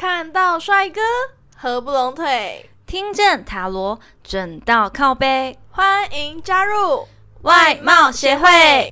看到帅哥合不拢腿，听见塔罗准到靠背，欢迎加入外貌协会。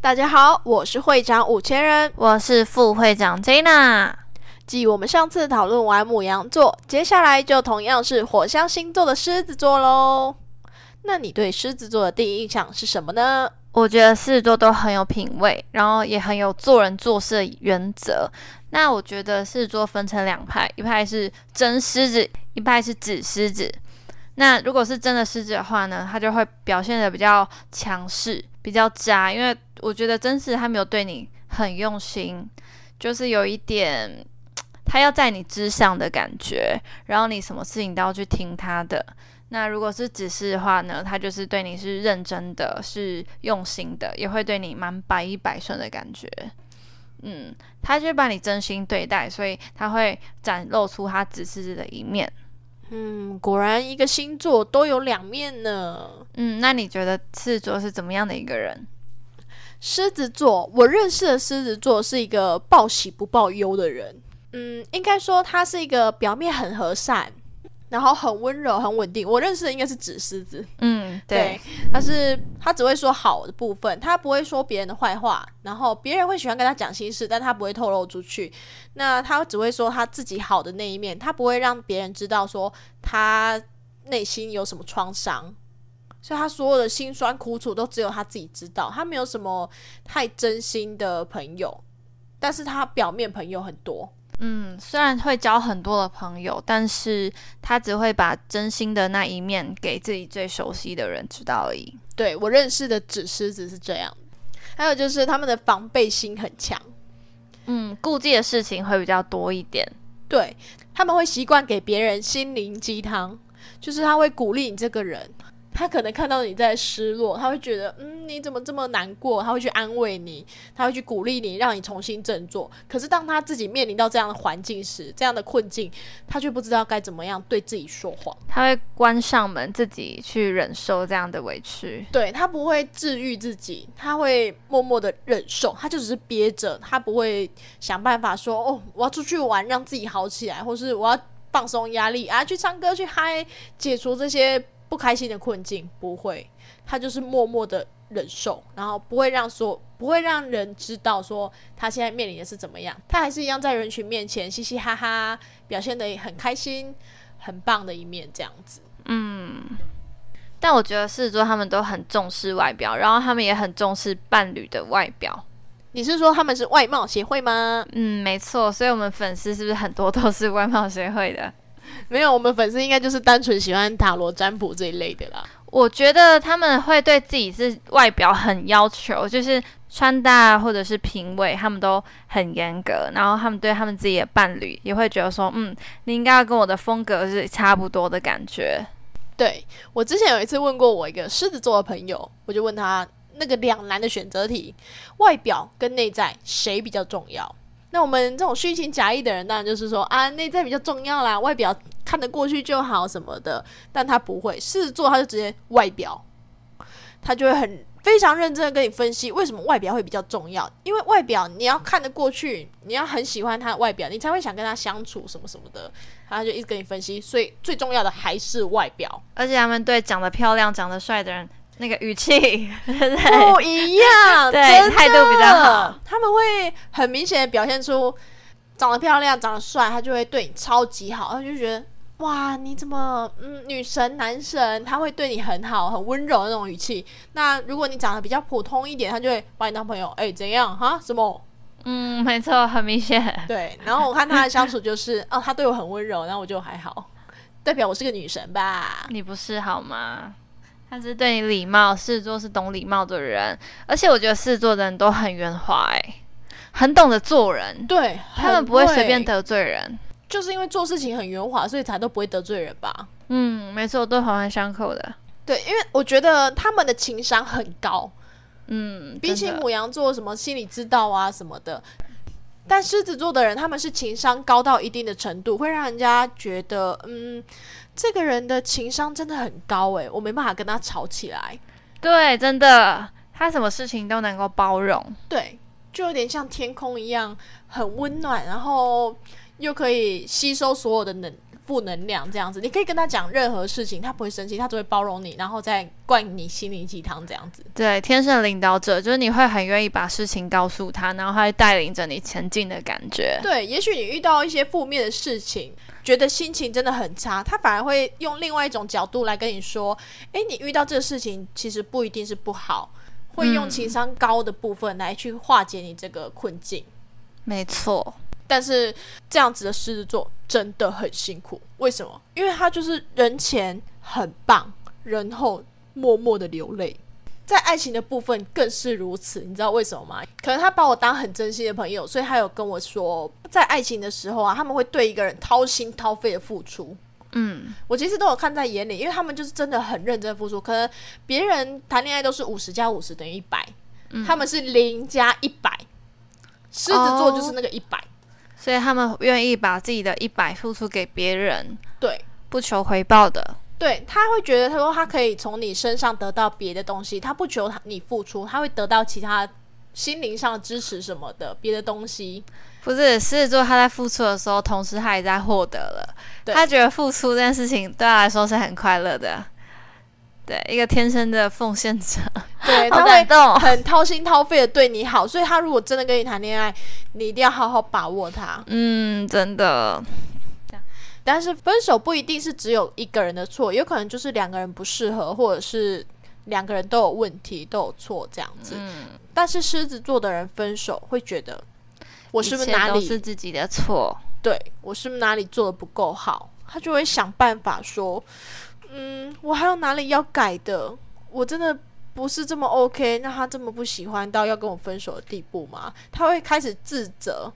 大家好，我是会长五千人，我是副会长 Jana。继我们上次讨论完母羊座，接下来就同样是火象星座的狮子座喽。那你对狮子座的第一印象是什么呢？我觉得狮子座都很有品味，然后也很有做人做事的原则。那我觉得狮子座分成两派，一派是真狮子，一派是纸狮子。那如果是真的狮子的话呢，他就会表现的比较强势，比较渣，因为。我觉得真是他没有对你很用心，就是有一点他要在你之上的感觉，然后你什么事情都要去听他的。那如果是指示的话呢，他就是对你是认真的，是用心的，也会对你蛮百依百顺的感觉。嗯，他就把你真心对待，所以他会展露出他指示的一面。嗯，果然一个星座都有两面呢。嗯，那你觉得狮子座是怎么样的一个人？狮子座，我认识的狮子座是一个报喜不报忧的人。嗯，应该说他是一个表面很和善，然后很温柔、很稳定。我认识的应该是纸狮子。嗯，对，他是他只会说好的部分，他不会说别人的坏话。然后别人会喜欢跟他讲心事，但他不会透露出去。那他只会说他自己好的那一面，他不会让别人知道说他内心有什么创伤。所以他所有的辛酸苦楚都只有他自己知道，他没有什么太真心的朋友，但是他表面朋友很多。嗯，虽然会交很多的朋友，但是他只会把真心的那一面给自己最熟悉的人知道而已。对我认识的纸狮子是这样，还有就是他们的防备心很强，嗯，顾忌的事情会比较多一点。对他们会习惯给别人心灵鸡汤，就是他会鼓励你这个人。他可能看到你在失落，他会觉得，嗯，你怎么这么难过？他会去安慰你，他会去鼓励你，让你重新振作。可是当他自己面临到这样的环境时，这样的困境，他却不知道该怎么样对自己说谎。他会关上门，自己去忍受这样的委屈。对他不会治愈自己，他会默默的忍受，他就只是憋着，他不会想办法说，哦，我要出去玩，让自己好起来，或是我要放松压力啊，去唱歌，去嗨，解除这些。不开心的困境不会，他就是默默的忍受，然后不会让说不会让人知道说他现在面临的是怎么样，他还是一样在人群面前嘻嘻哈哈，表现的很开心，很棒的一面这样子。嗯，但我觉得狮子座他们都很重视外表，然后他们也很重视伴侣的外表。你是说他们是外貌协会吗？嗯，没错，所以我们粉丝是不是很多都是外貌协会的？没有，我们粉丝应该就是单纯喜欢塔罗占卜这一类的啦。我觉得他们会对自己是外表很要求，就是穿搭或者是品味，他们都很严格。然后他们对他们自己的伴侣也会觉得说，嗯，你应该要跟我的风格是差不多的感觉。对我之前有一次问过我一个狮子座的朋友，我就问他那个两难的选择题：外表跟内在谁比较重要？那我们这种虚情假意的人，当然就是说啊，内在比较重要啦，外表看得过去就好什么的。但他不会，狮子座他就直接外表，他就会很非常认真的跟你分析为什么外表会比较重要。因为外表你要看得过去，你要很喜欢他的外表，你才会想跟他相处什么什么的。他就一直跟你分析，所以最重要的还是外表。而且他们对长得漂亮、长得帅的人。那个语气 不一样，对态度比较好。他们会很明显的表现出长得漂亮、长得帅，他就会对你超级好，他就觉得哇，你怎么嗯女神男神？他会对你很好、很温柔的那种语气。那如果你长得比较普通一点，他就会把你当朋友。哎，怎样哈？什么？嗯，没错，很明显。对，然后我看他的相处就是哦，他对我很温柔，然后我就还好，代表我是个女神吧？你不是好吗？他是对你礼貌，狮子座是懂礼貌的人，而且我觉得狮子座的人都很圆滑，哎，很懂得做人，对他们不会随便得罪人，就是因为做事情很圆滑，所以才都不会得罪人吧？嗯，没错，都环环相扣的。对，因为我觉得他们的情商很高，嗯，比起母羊座什么心理知道啊什么的，但狮子座的人，他们是情商高到一定的程度，会让人家觉得，嗯，这个人的情商真的很高诶，我没办法跟他吵起来。对，真的，他什么事情都能够包容。对，就有点像天空一样，很温暖，然后又可以吸收所有的能。负能量这样子，你可以跟他讲任何事情，他不会生气，他只会包容你，然后再灌你心灵鸡汤这样子。对，天生领导者就是你会很愿意把事情告诉他，然后他会带领着你前进的感觉。对，也许你遇到一些负面的事情，觉得心情真的很差，他反而会用另外一种角度来跟你说：“诶，你遇到这个事情其实不一定是不好，会用情商高的部分来去化解你这个困境。”没错。但是这样子的狮子座真的很辛苦，为什么？因为他就是人前很棒，人后默默的流泪，在爱情的部分更是如此。你知道为什么吗？可能他把我当很真心的朋友，所以他有跟我说，在爱情的时候啊，他们会对一个人掏心掏肺的付出。嗯，我其实都有看在眼里，因为他们就是真的很认真付出。可能别人谈恋爱都是五十加五十等于一百，他们是零加一百，狮子座就是那个一百。所以他们愿意把自己的一百付出给别人，对，不求回报的。对他会觉得，他说他可以从你身上得到别的东西，他不求他你付出，他会得到其他心灵上的支持什么的别的东西。不是狮子座，他在付出的时候，同时他也在获得了。他觉得付出这件事情对他来说是很快乐的。对，一个天生的奉献者，对 他会很掏心掏肺的对你好，所以他如果真的跟你谈恋爱，你一定要好好把握他。嗯，真的。但是分手不一定是只有一个人的错，有可能就是两个人不适合，或者是两个人都有问题，都有错这样子。嗯。但是狮子座的人分手会觉得，我是不是哪里是自己的错？对我是不是哪里做的不够好？他就会想办法说。嗯，我还有哪里要改的？我真的不是这么 OK，那他这么不喜欢到要跟我分手的地步吗？他会开始自责，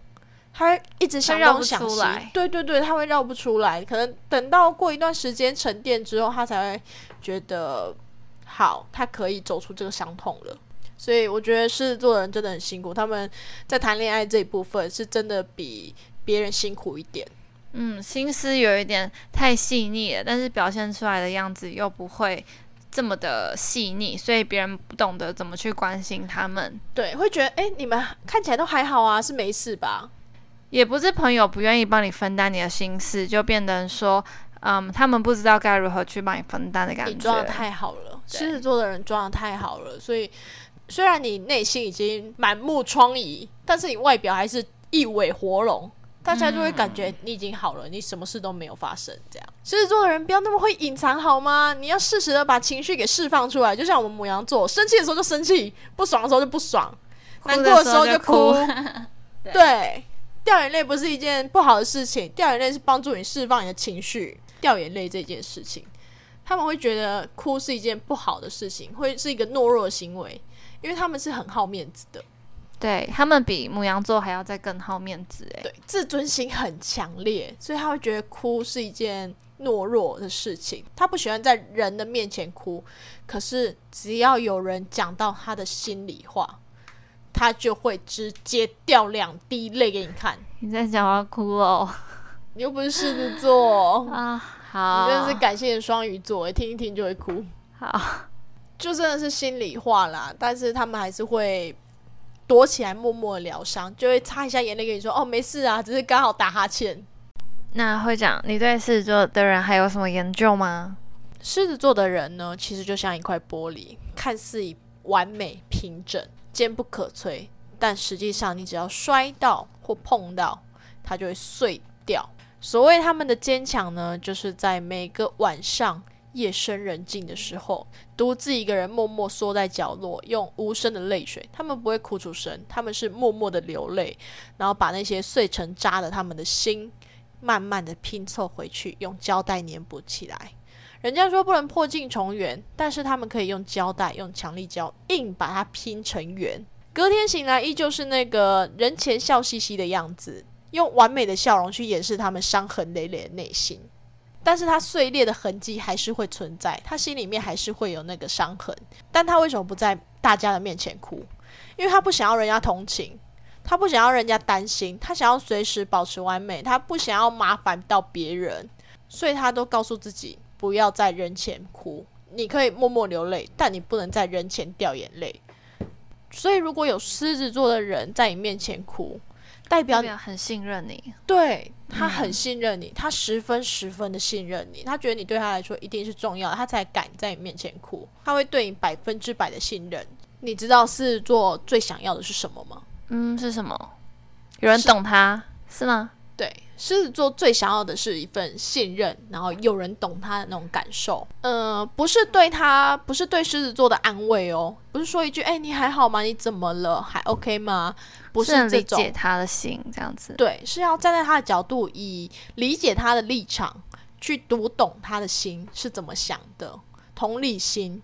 他会一直想东想西。对对对，他会绕不出来。可能等到过一段时间沉淀之后，他才会觉得好，他可以走出这个伤痛了。所以我觉得狮子座的人真的很辛苦，他们在谈恋爱这一部分是真的比别人辛苦一点。嗯，心思有一点太细腻了，但是表现出来的样子又不会这么的细腻，所以别人不懂得怎么去关心他们。对，会觉得哎，你们看起来都还好啊，是没事吧？也不是朋友不愿意帮你分担你的心思，就变得说，嗯，他们不知道该如何去帮你分担的感觉。你装的太好了，狮子座的人装的太好了，所以虽然你内心已经满目疮痍，但是你外表还是一尾活龙。大家就会感觉你已经好了，你什么事都没有发生。这样，狮子座的人不要那么会隐藏好吗？你要适时的把情绪给释放出来。就像我们母羊座，生气的时候就生气，不爽的时候就不爽，难过的时候就哭。对，掉眼泪不是一件不好的事情，掉眼泪是帮助你释放你的情绪。掉眼泪这件事情，他们会觉得哭是一件不好的事情，会是一个懦弱的行为，因为他们是很好面子的。对他们比母羊座还要再更好面子，哎，对，自尊心很强烈，所以他会觉得哭是一件懦弱的事情。他不喜欢在人的面前哭，可是只要有人讲到他的心里话，他就会直接掉两滴泪给你看。你在讲我哭哦？你又不是狮子座啊？好，你真的是感谢双鱼座，听一听就会哭。好，就真的是心里话啦，但是他们还是会。躲起来默默疗伤，就会擦一下眼泪跟你说：“哦，没事啊，只是刚好打哈欠。”那会长，你对狮子座的人还有什么研究吗？狮子座的人呢，其实就像一块玻璃，看似完美平整、坚不可摧，但实际上你只要摔到或碰到，它就会碎掉。所谓他们的坚强呢，就是在每个晚上。夜深人静的时候，独自一个人默默缩在角落，用无声的泪水。他们不会哭出声，他们是默默的流泪，然后把那些碎成渣的他们的心，慢慢的拼凑回去，用胶带粘补起来。人家说不能破镜重圆，但是他们可以用胶带，用强力胶硬把它拼成圆。隔天醒来，依旧是那个人前笑嘻嘻的样子，用完美的笑容去掩饰他们伤痕累累的内心。但是他碎裂的痕迹还是会存在，他心里面还是会有那个伤痕。但他为什么不在大家的面前哭？因为他不想要人家同情，他不想要人家担心，他想要随时保持完美，他不想要麻烦到别人，所以他都告诉自己不要在人前哭。你可以默默流泪，但你不能在人前掉眼泪。所以，如果有狮子座的人在你面前哭，代表表很信任你，对他很信任你，他十分十分的信任你，他觉得你对他来说一定是重要的，他才敢在你面前哭，他会对你百分之百的信任。你知道狮子座最想要的是什么吗？嗯，是什么？有人懂他是吗？对，狮子座最想要的是一份信任，然后有人懂他的那种感受。嗯，不是对他，不是对狮子座的安慰哦，不是说一句“哎，你还好吗？你怎么了？还 OK 吗？”不是理解他的心这样子。对，是要站在他的角度，以理解他的立场，去读懂他的心是怎么想的，同理心。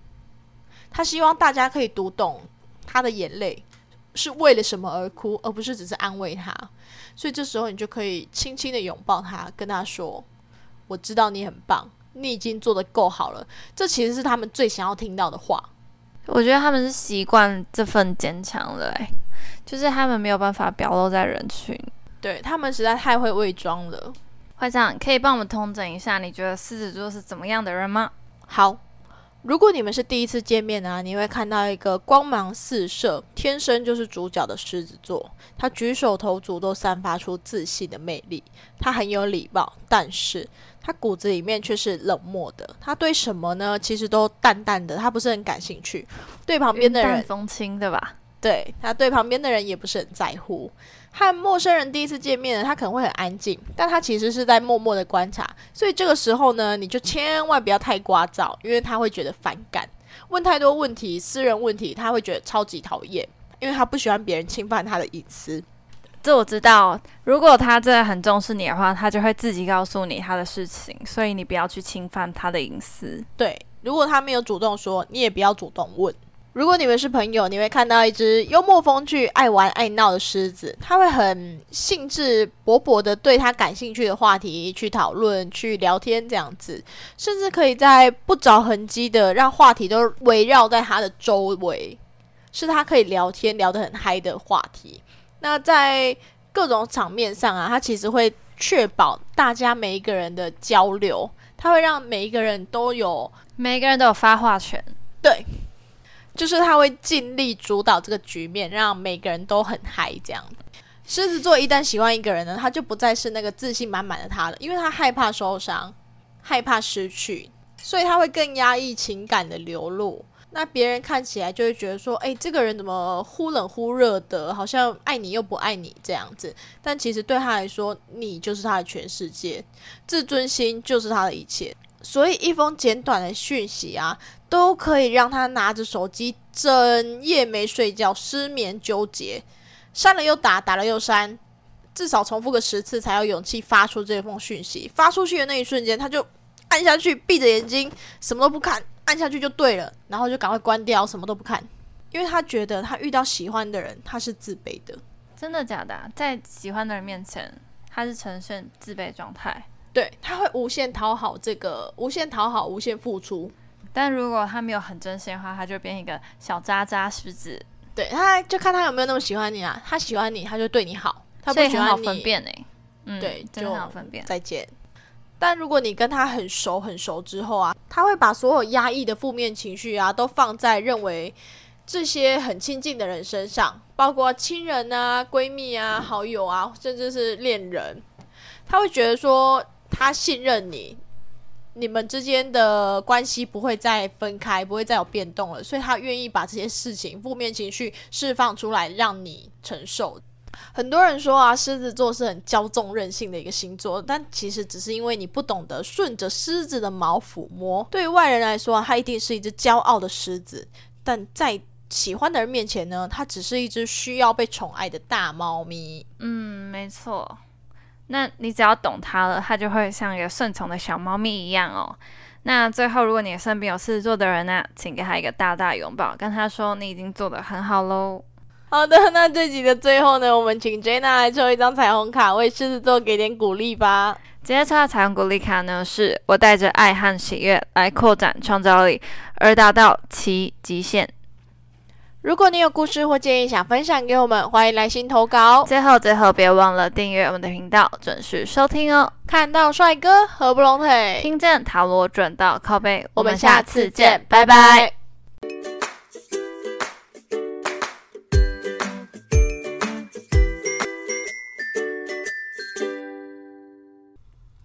他希望大家可以读懂他的眼泪是为了什么而哭，而不是只是安慰他。所以这时候你就可以轻轻的拥抱他，跟他说：“我知道你很棒，你已经做的够好了。”这其实是他们最想要听到的话。我觉得他们是习惯这份坚强了，哎，就是他们没有办法表露在人群。对他们实在太会伪装了。会长，可以帮我们通整一下，你觉得狮子座是怎么样的人吗？好。如果你们是第一次见面呢，你会看到一个光芒四射、天生就是主角的狮子座。他举手投足都散发出自信的魅力。他很有礼貌，但是他骨子里面却是冷漠的。他对什么呢？其实都淡淡的，他不是很感兴趣。对旁边的人，风轻对吧？对他对旁边的人也不是很在乎。和陌生人第一次见面，他可能会很安静，但他其实是在默默的观察。所以这个时候呢，你就千万不要太聒噪，因为他会觉得反感。问太多问题，私人问题，他会觉得超级讨厌，因为他不喜欢别人侵犯他的隐私。这我知道。如果他真的很重视你的话，他就会自己告诉你他的事情，所以你不要去侵犯他的隐私。对，如果他没有主动说，你也不要主动问。如果你们是朋友，你会看到一只幽默风趣、爱玩爱闹的狮子，他会很兴致勃勃的对他感兴趣的话题去讨论、去聊天，这样子，甚至可以在不着痕迹的让话题都围绕在他的周围，是他可以聊天聊得很嗨的话题。那在各种场面上啊，他其实会确保大家每一个人的交流，他会让每一个人都有每一个人都有发话权，对。就是他会尽力主导这个局面，让每个人都很嗨。这样，狮子座一旦喜欢一个人呢，他就不再是那个自信满满的他了，因为他害怕受伤，害怕失去，所以他会更压抑情感的流露。那别人看起来就会觉得说，哎，这个人怎么忽冷忽热的，好像爱你又不爱你这样子。但其实对他来说，你就是他的全世界，自尊心就是他的一切。所以一封简短的讯息啊。都可以让他拿着手机整夜没睡觉，失眠纠结，删了又打，打了又删，至少重复个十次才有勇气发出这封讯息。发出去的那一瞬间，他就按下去，闭着眼睛，什么都不看，按下去就对了，然后就赶快关掉，什么都不看，因为他觉得他遇到喜欢的人，他是自卑的。真的假的？在喜欢的人面前，他是呈现自卑状态。对，他会无限讨好这个，无限讨好，无限付出。但如果他没有很真心的话，他就变一个小渣渣狮子。对，他就看他有没有那么喜欢你啊。他喜欢你，他就对你好。他不喜欢你，分辨呢。嗯，对，就很好分辨。再见。但如果你跟他很熟很熟之后啊，他会把所有压抑的负面情绪啊，都放在认为这些很亲近的人身上，包括亲人啊、闺蜜啊、好友啊，甚至是恋人。他会觉得说，他信任你。你们之间的关系不会再分开，不会再有变动了，所以他愿意把这些事情、负面情绪释放出来，让你承受。很多人说啊，狮子座是很骄纵任性的一个星座，但其实只是因为你不懂得顺着狮子的毛抚摸。对于外人来说，它一定是一只骄傲的狮子，但在喜欢的人面前呢，它只是一只需要被宠爱的大猫咪。嗯，没错。那你只要懂它了，它就会像一个顺从的小猫咪一样哦。那最后，如果你身边有狮子座的人呢，请给他一个大大拥抱，跟他说你已经做得很好喽。好的，那这集的最后呢，我们请 Jenna 来抽一张彩虹卡，为狮子座给点鼓励吧。今天抽到彩虹鼓励卡呢，是我带着爱和喜悦来扩展创造力，而达到其极限。如果你有故事或建议想分享给我们，欢迎来信投稿。最后，最后别忘了订阅我们的频道，准时收听哦。看到帅哥合不拢腿，听见塔罗转到靠背，我们下次见，拜拜。